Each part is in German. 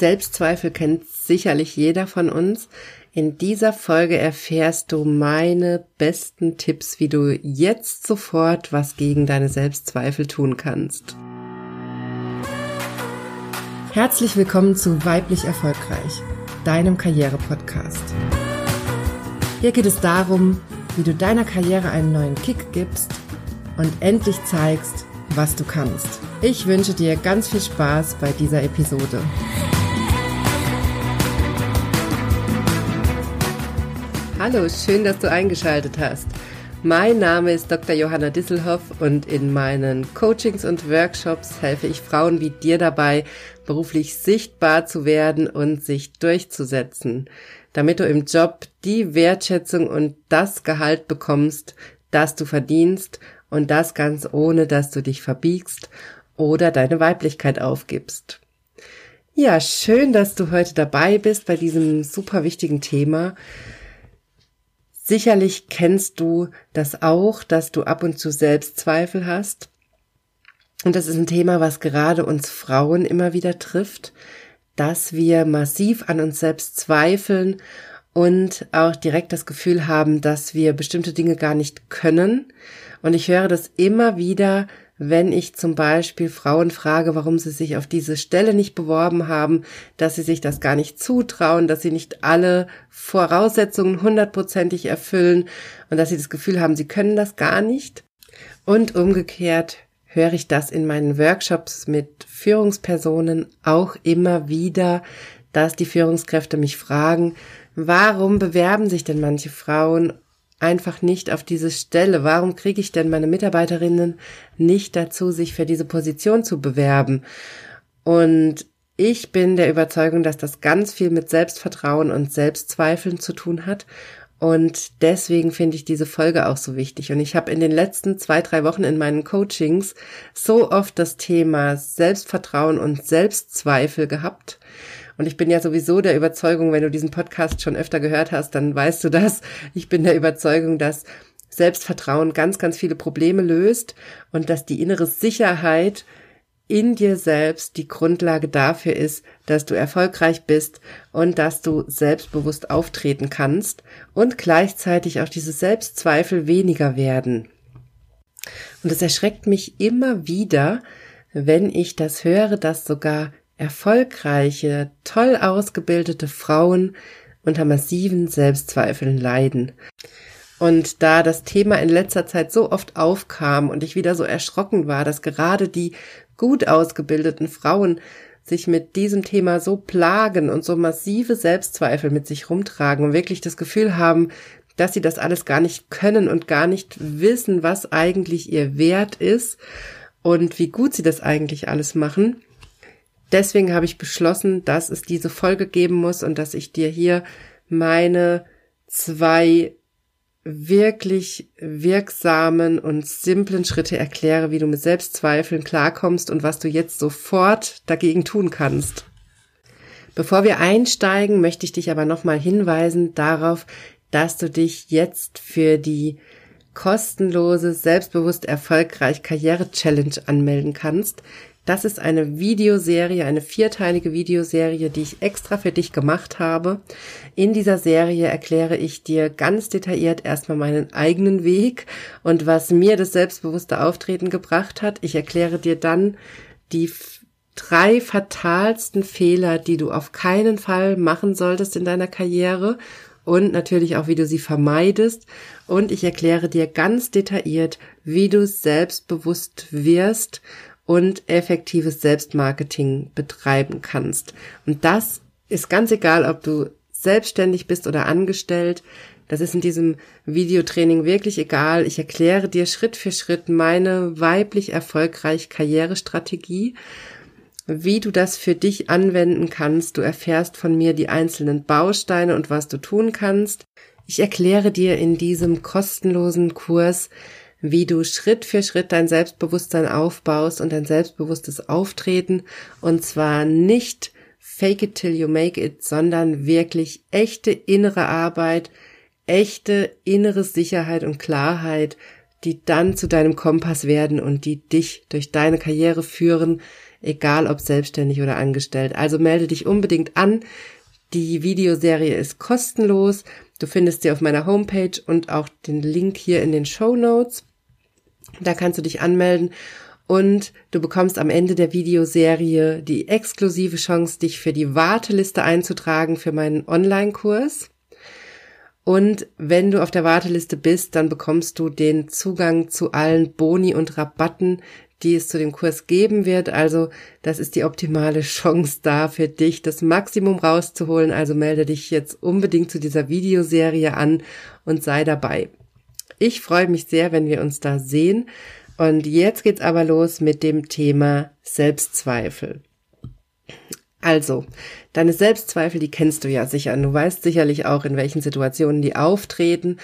Selbstzweifel kennt sicherlich jeder von uns. In dieser Folge erfährst du meine besten Tipps, wie du jetzt sofort was gegen deine Selbstzweifel tun kannst. Herzlich willkommen zu Weiblich Erfolgreich, deinem Karriere-Podcast. Hier geht es darum, wie du deiner Karriere einen neuen Kick gibst und endlich zeigst, was du kannst. Ich wünsche dir ganz viel Spaß bei dieser Episode. Hallo, schön, dass du eingeschaltet hast. Mein Name ist Dr. Johanna Disselhoff und in meinen Coachings und Workshops helfe ich Frauen wie dir dabei, beruflich sichtbar zu werden und sich durchzusetzen, damit du im Job die Wertschätzung und das Gehalt bekommst, das du verdienst und das ganz ohne, dass du dich verbiegst oder deine Weiblichkeit aufgibst. Ja, schön, dass du heute dabei bist bei diesem super wichtigen Thema. Sicherlich kennst du das auch, dass du ab und zu Selbstzweifel hast. Und das ist ein Thema, was gerade uns Frauen immer wieder trifft, dass wir massiv an uns selbst zweifeln und auch direkt das Gefühl haben, dass wir bestimmte Dinge gar nicht können. Und ich höre das immer wieder, wenn ich zum Beispiel Frauen frage, warum sie sich auf diese Stelle nicht beworben haben, dass sie sich das gar nicht zutrauen, dass sie nicht alle Voraussetzungen hundertprozentig erfüllen und dass sie das Gefühl haben, sie können das gar nicht. Und umgekehrt höre ich das in meinen Workshops mit Führungspersonen auch immer wieder, dass die Führungskräfte mich fragen, warum bewerben sich denn manche Frauen einfach nicht auf diese Stelle? Warum kriege ich denn meine Mitarbeiterinnen nicht dazu, sich für diese Position zu bewerben? Und ich bin der Überzeugung, dass das ganz viel mit Selbstvertrauen und Selbstzweifeln zu tun hat. Und deswegen finde ich diese Folge auch so wichtig. Und ich habe in den letzten zwei, drei Wochen in meinen Coachings so oft das Thema Selbstvertrauen und Selbstzweifel gehabt. Und ich bin ja sowieso der Überzeugung, wenn du diesen Podcast schon öfter gehört hast, dann weißt du das. Ich bin der Überzeugung, dass Selbstvertrauen ganz, ganz viele Probleme löst und dass die innere Sicherheit in dir selbst die Grundlage dafür ist, dass du erfolgreich bist und dass du selbstbewusst auftreten kannst und gleichzeitig auch diese Selbstzweifel weniger werden. Und es erschreckt mich immer wieder, wenn ich das höre, dass sogar erfolgreiche, toll ausgebildete Frauen unter massiven Selbstzweifeln leiden. Und da das Thema in letzter Zeit so oft aufkam und ich wieder so erschrocken war, dass gerade die gut ausgebildeten Frauen sich mit diesem Thema so plagen und so massive Selbstzweifel mit sich rumtragen und wirklich das Gefühl haben, dass sie das alles gar nicht können und gar nicht wissen, was eigentlich ihr Wert ist und wie gut sie das eigentlich alles machen, deswegen habe ich beschlossen, dass es diese Folge geben muss und dass ich dir hier meine zwei wirklich wirksamen und simplen Schritte erkläre, wie du mit Selbstzweifeln klarkommst und was du jetzt sofort dagegen tun kannst. Bevor wir einsteigen, möchte ich dich aber nochmal hinweisen darauf, dass du dich jetzt für die kostenlose, selbstbewusst erfolgreich Karriere Challenge anmelden kannst. Das ist eine Videoserie, eine vierteilige Videoserie, die ich extra für dich gemacht habe. In dieser Serie erkläre ich dir ganz detailliert erstmal meinen eigenen Weg und was mir das selbstbewusste Auftreten gebracht hat. Ich erkläre dir dann die drei fatalsten Fehler, die du auf keinen Fall machen solltest in deiner Karriere und natürlich auch, wie du sie vermeidest. Und ich erkläre dir ganz detailliert, wie du selbstbewusst wirst und effektives Selbstmarketing betreiben kannst. Und das ist ganz egal, ob du selbstständig bist oder angestellt. Das ist in diesem Videotraining wirklich egal. Ich erkläre dir Schritt für Schritt meine weiblich erfolgreich Karrierestrategie, wie du das für dich anwenden kannst. Du erfährst von mir die einzelnen Bausteine und was du tun kannst. Ich erkläre dir in diesem kostenlosen Kurs, wie du Schritt für Schritt dein Selbstbewusstsein aufbaust und dein selbstbewusstes Auftreten und zwar nicht fake it till you make it, sondern wirklich echte innere Arbeit, echte innere Sicherheit und Klarheit, die dann zu deinem Kompass werden und die dich durch deine Karriere führen, egal ob selbstständig oder angestellt. Also melde dich unbedingt an. Die Videoserie ist kostenlos. Du findest sie auf meiner Homepage und auch den Link hier in den Show Notes. Da kannst du dich anmelden und du bekommst am Ende der Videoserie die exklusive Chance, dich für die Warteliste einzutragen für meinen Online-Kurs. Und wenn du auf der Warteliste bist, dann bekommst du den Zugang zu allen Boni und Rabatten, die es zu dem Kurs geben wird. Also das ist die optimale Chance da für dich, das Maximum rauszuholen. Also melde dich jetzt unbedingt zu dieser Videoserie an und sei dabei. Ich freue mich sehr, wenn wir uns da sehen. Und jetzt geht's aber los mit dem Thema Selbstzweifel. Also, deine Selbstzweifel, die kennst du ja sicher. Du weißt sicherlich auch, in welchen Situationen die auftreten.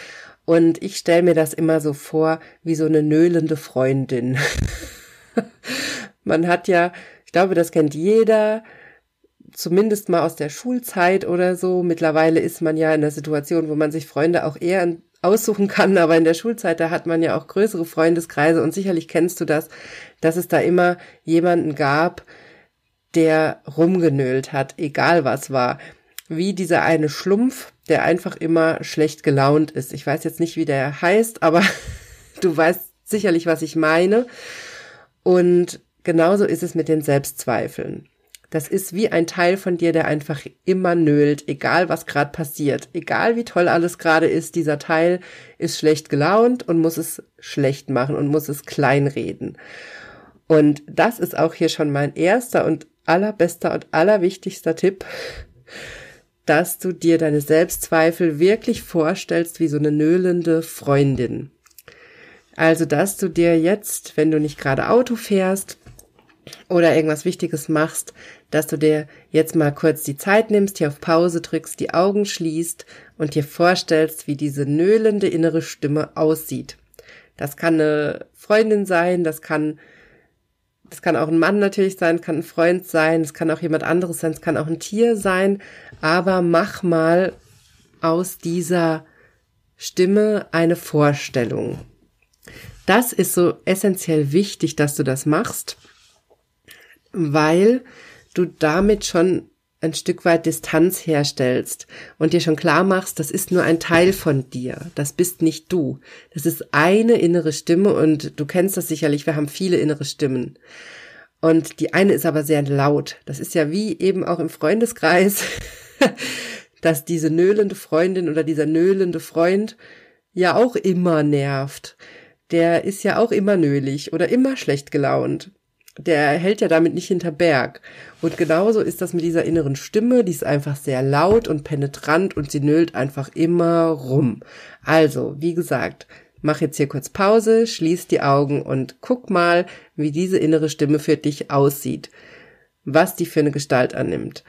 Und ich stelle mir das immer so vor, wie so eine nöhlende Freundin. Man hat ja, ich glaube, das kennt jeder, zumindest mal aus der Schulzeit oder so. Mittlerweile ist man ja in der Situation, wo man sich Freunde auch eher aussuchen kann, aber in der Schulzeit, da hat man ja auch größere Freundeskreise und sicherlich kennst du das, dass es da immer jemanden gab, der rumgenölt hat, egal was war. Wie dieser eine Schlumpf, der einfach immer schlecht gelaunt ist. Ich weiß jetzt nicht, wie der heißt, aber du weißt sicherlich, was ich meine. Und genauso ist es mit den Selbstzweifeln. Das ist wie ein Teil von dir, der einfach immer nölt, egal was gerade passiert, egal wie toll alles gerade ist, dieser Teil ist schlecht gelaunt und muss es schlecht machen und muss es kleinreden. Und das ist auch hier schon mein erster und allerbester und allerwichtigster Tipp, dass du dir deine Selbstzweifel wirklich vorstellst wie so eine nöhlende Freundin. Also, dass du dir jetzt, wenn du nicht gerade Auto fährst oder irgendwas Wichtiges machst, dass du dir jetzt mal kurz die Zeit nimmst, hier auf Pause drückst, die Augen schließt und dir vorstellst, wie diese nöhlende innere Stimme aussieht. Das kann eine Freundin sein, das kann das kann auch ein Mann natürlich sein, kann ein Freund sein, es kann auch jemand anderes sein, es kann auch ein Tier sein, aber mach mal aus dieser Stimme eine Vorstellung. Das ist so essentiell wichtig, dass du das machst, weil du damit schon ein Stück weit Distanz herstellst und dir schon klar machst, das ist nur ein Teil von dir, das bist nicht du. Das ist eine innere Stimme und du kennst das sicherlich, wir haben viele innere Stimmen. Und die eine ist aber sehr laut. Das ist ja wie eben auch im Freundeskreis, dass diese nöhlende Freundin oder dieser nöhlende Freund ja auch immer nervt. Der ist ja auch immer nölig oder immer schlecht gelaunt der hält ja damit nicht hinter Berg. Und genauso ist das mit dieser inneren Stimme, die ist einfach sehr laut und penetrant und sie nölt einfach immer rum. Also, wie gesagt, mach jetzt hier kurz Pause, schließ die Augen und guck mal, wie diese innere Stimme für dich aussieht. Was die für eine Gestalt annimmt.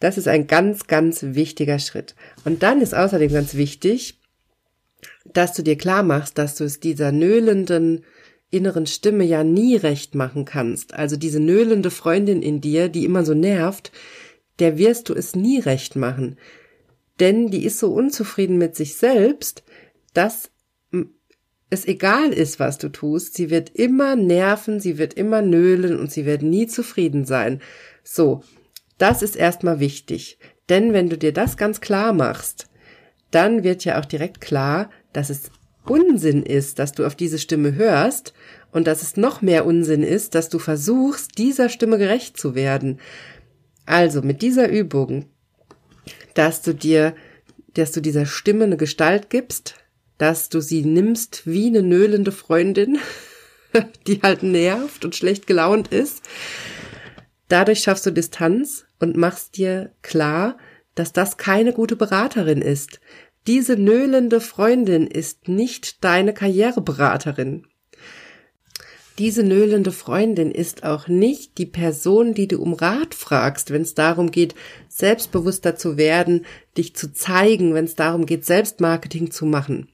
Das ist ein ganz, ganz wichtiger Schritt. Und dann ist außerdem ganz wichtig, dass du dir klar machst, dass du es dieser nöhlenden inneren Stimme ja nie recht machen kannst. Also diese nöhlende Freundin in dir, die immer so nervt, der wirst du es nie recht machen. Denn die ist so unzufrieden mit sich selbst, dass es egal ist, was du tust. Sie wird immer nerven, sie wird immer nölen und sie wird nie zufrieden sein. So, das ist erstmal wichtig. Denn wenn du dir das ganz klar machst, dann wird ja auch direkt klar, dass es Unsinn ist, dass du auf diese Stimme hörst und dass es noch mehr Unsinn ist, dass du versuchst, dieser Stimme gerecht zu werden. Also mit dieser Übung, dass du dir, dass du dieser Stimme eine Gestalt gibst, dass du sie nimmst wie eine nöhlende Freundin, die halt nervt und schlecht gelaunt ist. Dadurch schaffst du Distanz und machst dir klar, dass das keine gute Beraterin ist, diese nöhlende Freundin ist nicht deine Karriereberaterin. Diese nöhlende Freundin ist auch nicht die Person, die du um Rat fragst, wenn es darum geht, selbstbewusster zu werden, dich zu zeigen, wenn es darum geht, Selbstmarketing zu machen.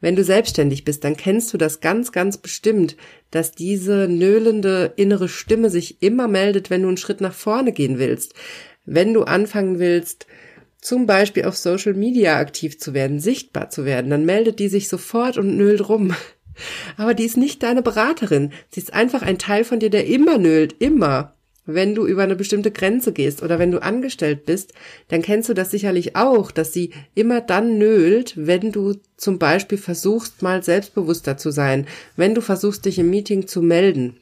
Wenn du selbstständig bist, dann kennst du das ganz, ganz bestimmt, dass diese nöhlende innere Stimme sich immer meldet, wenn du einen Schritt nach vorne gehen willst. Wenn du anfangen willst, zum Beispiel auf Social Media aktiv zu werden, sichtbar zu werden, dann meldet die sich sofort und nölt rum. Aber die ist nicht deine Beraterin. Sie ist einfach ein Teil von dir, der immer nölt, immer. wenn du über eine bestimmte Grenze gehst oder wenn du angestellt bist, dann kennst du das sicherlich auch, dass sie immer dann nölt, wenn du zum Beispiel versuchst, mal selbstbewusster zu sein, wenn du versuchst, dich im Meeting zu melden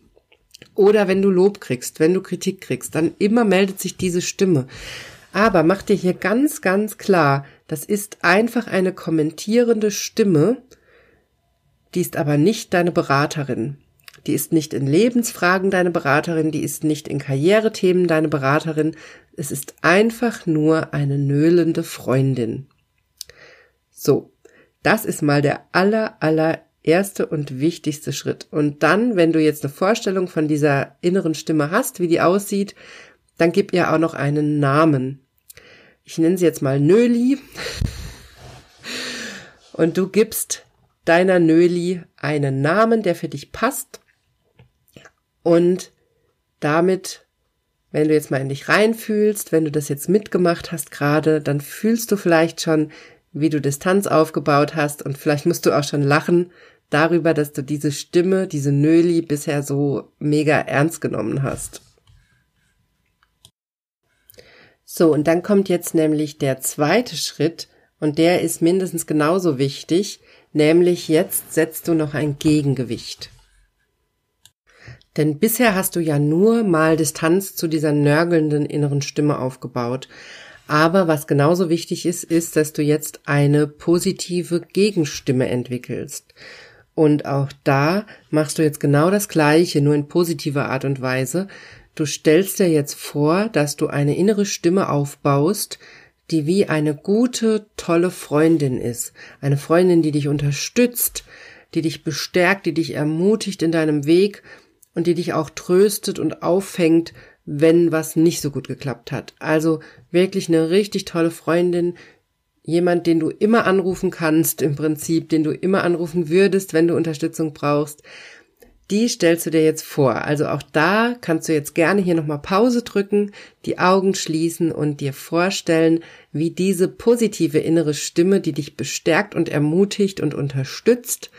oder wenn du Lob kriegst, wenn du Kritik kriegst, dann immer meldet sich diese Stimme. Aber mach dir hier ganz, ganz klar, das ist einfach eine kommentierende Stimme, die ist aber nicht deine Beraterin. Die ist nicht in Lebensfragen deine Beraterin, die ist nicht in Karrierethemen deine Beraterin. Es ist einfach nur eine nöhlende Freundin. So, das ist mal der aller, aller erste und wichtigste Schritt. Und dann, wenn du jetzt eine Vorstellung von dieser inneren Stimme hast, wie die aussieht, dann gib ihr auch noch einen Namen. Ich nenne sie jetzt mal Nöli. Und du gibst deiner Nöli einen Namen, der für dich passt. Und damit, wenn du jetzt mal in dich reinfühlst, wenn du das jetzt mitgemacht hast gerade, dann fühlst du vielleicht schon, wie du Distanz aufgebaut hast und vielleicht musst du auch schon lachen darüber, dass du diese Stimme, diese Nöli bisher so mega ernst genommen hast. So, und dann kommt jetzt nämlich der zweite Schritt und der ist mindestens genauso wichtig, nämlich jetzt setzt du noch ein Gegengewicht. Denn bisher hast du ja nur mal Distanz zu dieser nörgelnden inneren Stimme aufgebaut. Aber was genauso wichtig ist, ist, dass du jetzt eine positive Gegenstimme entwickelst. Und auch da machst du jetzt genau das Gleiche, nur in positiver Art und Weise. Du stellst dir jetzt vor, dass du eine innere Stimme aufbaust, die wie eine gute, tolle Freundin ist. Eine Freundin, die dich unterstützt, die dich bestärkt, die dich ermutigt in deinem Weg und die dich auch tröstet und auffängt, wenn was nicht so gut geklappt hat. Also wirklich eine richtig tolle Freundin, jemand, den du immer anrufen kannst, im Prinzip, den du immer anrufen würdest, wenn du Unterstützung brauchst. Die stellst du dir jetzt vor. Also auch da kannst du jetzt gerne hier nochmal Pause drücken, die Augen schließen und dir vorstellen, wie diese positive innere Stimme, die dich bestärkt und ermutigt und unterstützt,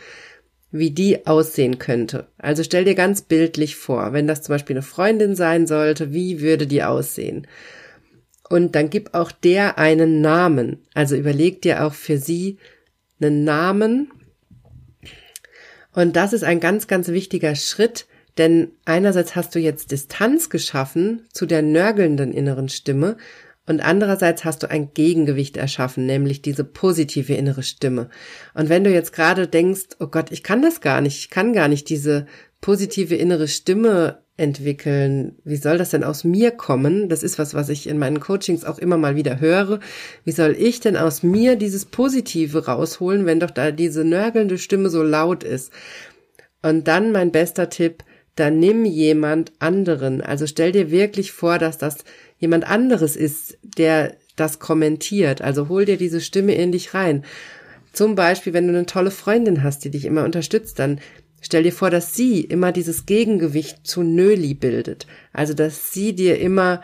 wie die aussehen könnte. Also stell dir ganz bildlich vor, wenn das zum Beispiel eine Freundin sein sollte, wie würde die aussehen? Und dann gib auch der einen Namen. Also überleg dir auch für sie einen Namen. Und das ist ein ganz, ganz wichtiger Schritt, denn einerseits hast du jetzt Distanz geschaffen zu der nörgelnden inneren Stimme und andererseits hast du ein Gegengewicht erschaffen, nämlich diese positive innere Stimme. Und wenn du jetzt gerade denkst, oh Gott, ich kann das gar nicht, ich kann gar nicht diese positive innere Stimme entwickeln, wie soll das denn aus mir kommen? Das ist was, was ich in meinen Coachings auch immer mal wieder höre. Wie soll ich denn aus mir dieses Positive rausholen, wenn doch da diese nörgelnde Stimme so laut ist? Und dann mein bester Tipp, dann nimm jemand anderen. Also stell dir wirklich vor, dass das jemand anderes ist, der das kommentiert. Also hol dir diese Stimme in dich rein. Zum Beispiel, wenn du eine tolle Freundin hast, die dich immer unterstützt, dann stell dir vor, dass sie immer dieses Gegengewicht zu Nöli bildet. Also, dass sie dir immer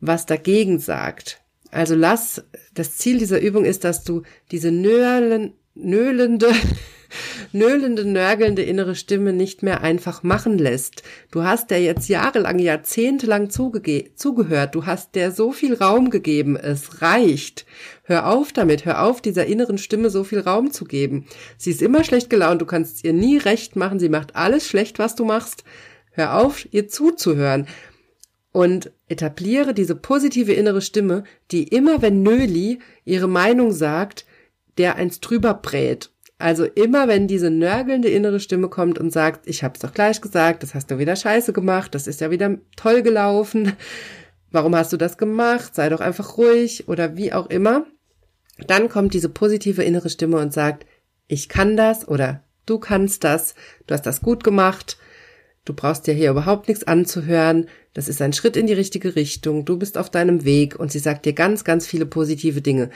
was dagegen sagt. Also lass, das Ziel dieser Übung ist, dass du diese nölen, nöhlende nöhlende, nörgelnde innere Stimme nicht mehr einfach machen lässt. Du hast der jetzt jahrelang, jahrzehntelang zugehört. Du hast der so viel Raum gegeben. Es reicht. Hör auf damit. Hör auf, dieser inneren Stimme so viel Raum zu geben. Sie ist immer schlecht gelaunt. Du kannst ihr nie recht machen. Sie macht alles schlecht, was du machst. Hör auf, ihr zuzuhören und etabliere diese positive innere Stimme, die immer, wenn Nöli ihre Meinung sagt, der eins drüber brät. Also immer, wenn diese nörgelnde innere Stimme kommt und sagt, ich hab's doch gleich gesagt, das hast du wieder scheiße gemacht, das ist ja wieder toll gelaufen, warum hast du das gemacht, sei doch einfach ruhig oder wie auch immer, dann kommt diese positive innere Stimme und sagt, ich kann das oder du kannst das, du hast das gut gemacht, du brauchst dir hier überhaupt nichts anzuhören, das ist ein Schritt in die richtige Richtung, du bist auf deinem Weg und sie sagt dir ganz, ganz viele positive Dinge.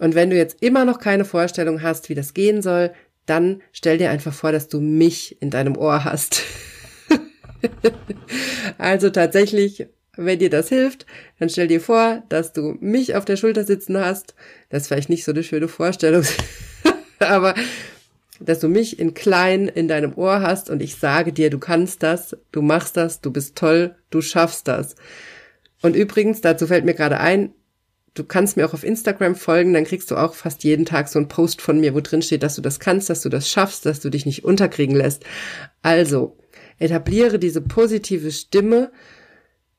Und wenn du jetzt immer noch keine Vorstellung hast, wie das gehen soll, dann stell dir einfach vor, dass du mich in deinem Ohr hast. also tatsächlich, wenn dir das hilft, dann stell dir vor, dass du mich auf der Schulter sitzen hast. Das ist vielleicht nicht so eine schöne Vorstellung, aber dass du mich in klein in deinem Ohr hast und ich sage dir, du kannst das, du machst das, du bist toll, du schaffst das. Und übrigens, dazu fällt mir gerade ein, du kannst mir auch auf Instagram folgen, dann kriegst du auch fast jeden Tag so einen Post von mir, wo drin steht, dass du das kannst, dass du das schaffst, dass du dich nicht unterkriegen lässt. Also, etabliere diese positive Stimme,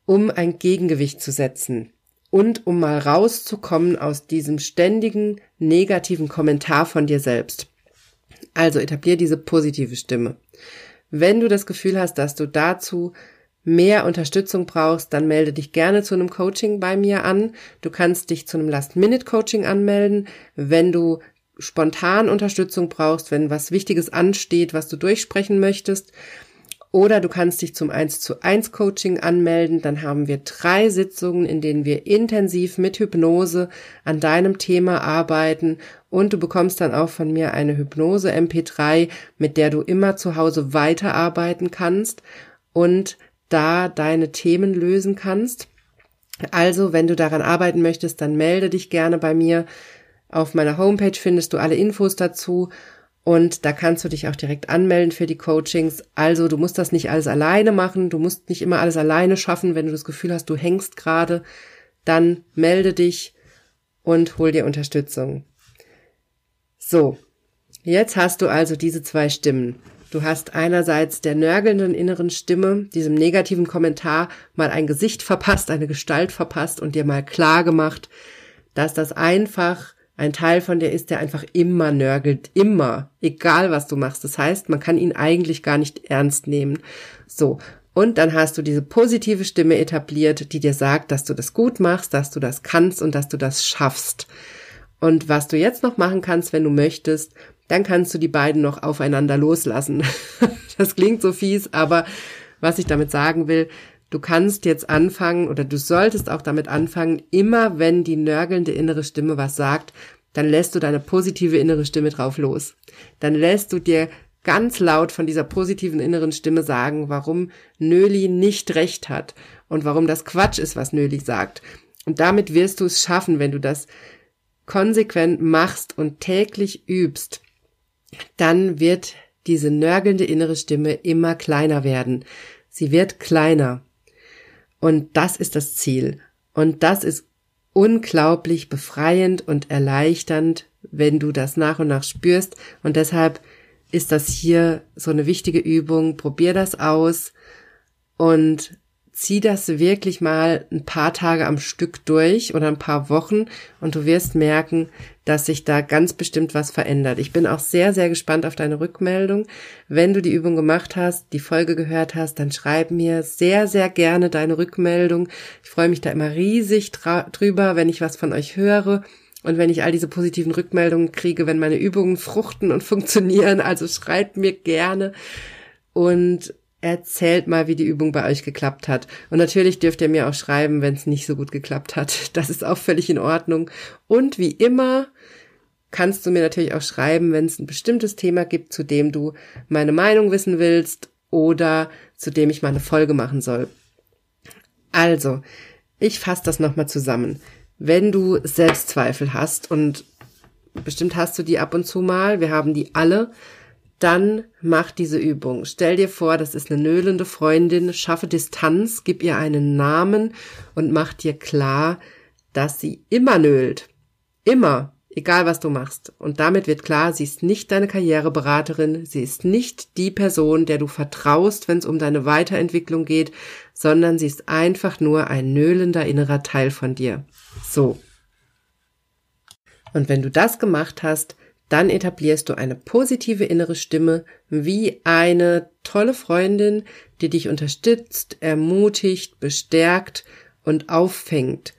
um ein Gegengewicht zu setzen und um mal rauszukommen aus diesem ständigen negativen Kommentar von dir selbst. Also etablier diese positive Stimme. Wenn du das Gefühl hast, dass du dazu mehr Unterstützung brauchst, dann melde dich gerne zu einem Coaching bei mir an. Du kannst dich zu einem Last-Minute-Coaching anmelden. Wenn du spontan Unterstützung brauchst, wenn was Wichtiges ansteht, was du durchsprechen möchtest, oder du kannst dich zum 1 zu 1 Coaching anmelden. Dann haben wir drei Sitzungen, in denen wir intensiv mit Hypnose an deinem Thema arbeiten. Und du bekommst dann auch von mir eine Hypnose MP3, mit der du immer zu Hause weiterarbeiten kannst und da deine Themen lösen kannst. Also, wenn du daran arbeiten möchtest, dann melde dich gerne bei mir. Auf meiner Homepage findest du alle Infos dazu und da kannst du dich auch direkt anmelden für die Coachings. Also du musst das nicht alles alleine machen, du musst nicht immer alles alleine schaffen. Wenn du das Gefühl hast, du hängst gerade, dann melde dich und hol dir Unterstützung. So, jetzt hast du also diese zwei Stimmen. Du hast einerseits der nörgelnden inneren Stimme, diesem negativen Kommentar, mal ein Gesicht verpasst, eine Gestalt verpasst und dir mal klar gemacht, dass das einfach ein Teil von dir ist, der einfach immer nörgelt, immer, egal was du machst. Das heißt, man kann ihn eigentlich gar nicht ernst nehmen. So. Und dann hast du diese positive Stimme etabliert, die dir sagt, dass du das gut machst, dass du das kannst und dass du das schaffst. Und was du jetzt noch machen kannst, wenn du möchtest, dann kannst du die beiden noch aufeinander loslassen. das klingt so fies, aber was ich damit sagen will, Du kannst jetzt anfangen oder du solltest auch damit anfangen, immer wenn die nörgelnde innere Stimme was sagt, dann lässt du deine positive innere Stimme drauf los. Dann lässt du dir ganz laut von dieser positiven inneren Stimme sagen, warum Nöli nicht recht hat und warum das Quatsch ist, was Nöli sagt. Und damit wirst du es schaffen, wenn du das konsequent machst und täglich übst, dann wird diese nörgelnde innere Stimme immer kleiner werden. Sie wird kleiner. Und das ist das Ziel. Und das ist unglaublich befreiend und erleichternd, wenn du das nach und nach spürst. Und deshalb ist das hier so eine wichtige Übung. Probier das aus und zieh das wirklich mal ein paar Tage am Stück durch oder ein paar Wochen und du wirst merken, dass sich da ganz bestimmt was verändert. Ich bin auch sehr, sehr gespannt auf deine Rückmeldung. Wenn du die Übung gemacht hast, die Folge gehört hast, dann schreib mir sehr, sehr gerne deine Rückmeldung. Ich freue mich da immer riesig drüber, wenn ich was von euch höre. Und wenn ich all diese positiven Rückmeldungen kriege, wenn meine Übungen fruchten und funktionieren, also schreibt mir gerne. Und erzählt mal, wie die Übung bei euch geklappt hat. Und natürlich dürft ihr mir auch schreiben, wenn es nicht so gut geklappt hat. Das ist auch völlig in Ordnung. Und wie immer kannst du mir natürlich auch schreiben, wenn es ein bestimmtes Thema gibt, zu dem du meine Meinung wissen willst oder zu dem ich mal eine Folge machen soll. Also, ich fasse das nochmal zusammen. Wenn du Selbstzweifel hast und bestimmt hast du die ab und zu mal, wir haben die alle, dann mach diese Übung. Stell dir vor, das ist eine nöhlende Freundin, schaffe Distanz, gib ihr einen Namen und mach dir klar, dass sie immer nölt. Immer, egal was du machst. Und damit wird klar, sie ist nicht deine Karriereberaterin, sie ist nicht die Person, der du vertraust, wenn es um deine Weiterentwicklung geht, sondern sie ist einfach nur ein nöhlender innerer Teil von dir. So. Und wenn du das gemacht hast, dann etablierst du eine positive innere Stimme wie eine tolle Freundin, die dich unterstützt, ermutigt, bestärkt und auffängt.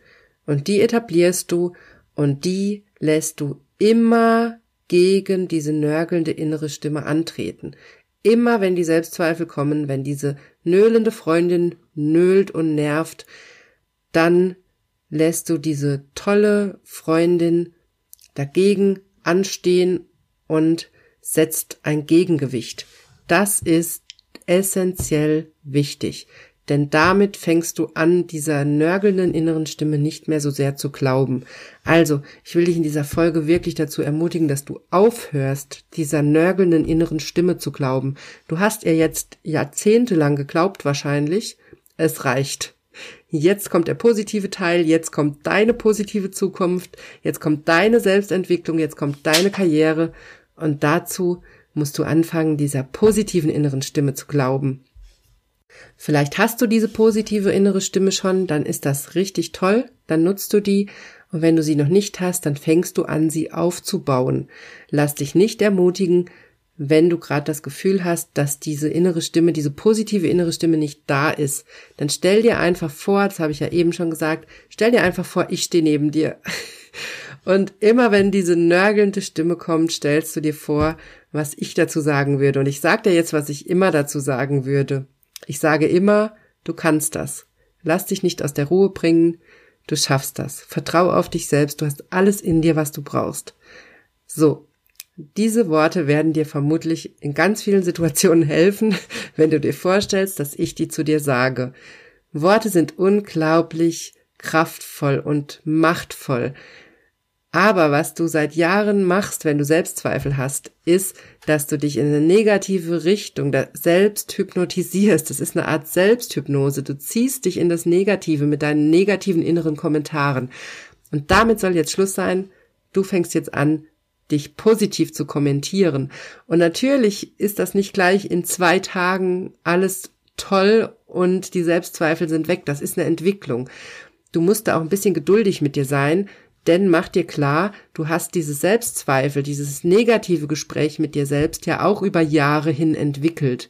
Und die etablierst du und die lässt du immer gegen diese nörgelnde innere Stimme antreten. Immer wenn die Selbstzweifel kommen, wenn diese nöhlende Freundin nölt und nervt, dann lässt du diese tolle Freundin dagegen anstehen und setzt ein Gegengewicht. Das ist essentiell wichtig. Denn damit fängst du an, dieser nörgelnden inneren Stimme nicht mehr so sehr zu glauben. Also, ich will dich in dieser Folge wirklich dazu ermutigen, dass du aufhörst, dieser nörgelnden inneren Stimme zu glauben. Du hast ihr jetzt jahrzehntelang geglaubt wahrscheinlich. Es reicht. Jetzt kommt der positive Teil, jetzt kommt deine positive Zukunft, jetzt kommt deine Selbstentwicklung, jetzt kommt deine Karriere und dazu musst du anfangen, dieser positiven inneren Stimme zu glauben. Vielleicht hast du diese positive innere Stimme schon, dann ist das richtig toll, dann nutzt du die und wenn du sie noch nicht hast, dann fängst du an, sie aufzubauen. Lass dich nicht ermutigen, wenn du gerade das Gefühl hast, dass diese innere Stimme, diese positive innere Stimme nicht da ist, dann stell dir einfach vor, das habe ich ja eben schon gesagt, stell dir einfach vor, ich stehe neben dir. Und immer wenn diese nörgelnde Stimme kommt, stellst du dir vor, was ich dazu sagen würde. Und ich sage dir jetzt, was ich immer dazu sagen würde. Ich sage immer, du kannst das. Lass dich nicht aus der Ruhe bringen. Du schaffst das. Vertrau auf dich selbst. Du hast alles in dir, was du brauchst. So. Diese Worte werden dir vermutlich in ganz vielen Situationen helfen, wenn du dir vorstellst, dass ich die zu dir sage. Worte sind unglaublich kraftvoll und machtvoll. Aber was du seit Jahren machst, wenn du Selbstzweifel hast, ist, dass du dich in eine negative Richtung selbst hypnotisierst. Das ist eine Art Selbsthypnose. Du ziehst dich in das Negative mit deinen negativen inneren Kommentaren. Und damit soll jetzt Schluss sein. Du fängst jetzt an, dich positiv zu kommentieren. Und natürlich ist das nicht gleich in zwei Tagen alles toll und die Selbstzweifel sind weg. Das ist eine Entwicklung. Du musst da auch ein bisschen geduldig mit dir sein, denn mach dir klar, du hast diese Selbstzweifel, dieses negative Gespräch mit dir selbst ja auch über Jahre hin entwickelt.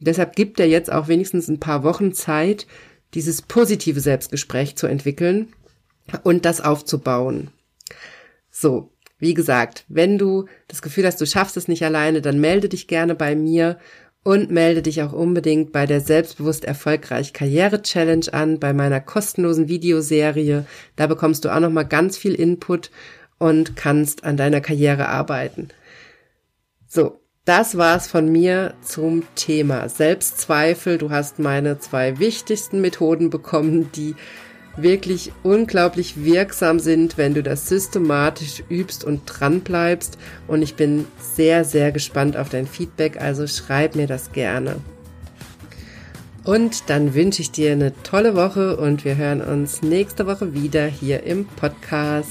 Deshalb gibt er jetzt auch wenigstens ein paar Wochen Zeit, dieses positive Selbstgespräch zu entwickeln und das aufzubauen. So, wie gesagt, wenn du das Gefühl hast, du schaffst es nicht alleine, dann melde dich gerne bei mir und melde dich auch unbedingt bei der Selbstbewusst Erfolgreich Karriere Challenge an, bei meiner kostenlosen Videoserie. Da bekommst du auch noch mal ganz viel Input und kannst an deiner Karriere arbeiten. So, das war's von mir zum Thema Selbstzweifel. Du hast meine zwei wichtigsten Methoden bekommen, die wirklich unglaublich wirksam sind, wenn du das systematisch übst und dran bleibst. Und ich bin sehr, sehr gespannt auf dein Feedback, also schreib mir das gerne. Und dann wünsche ich dir eine tolle Woche und wir hören uns nächste Woche wieder hier im Podcast.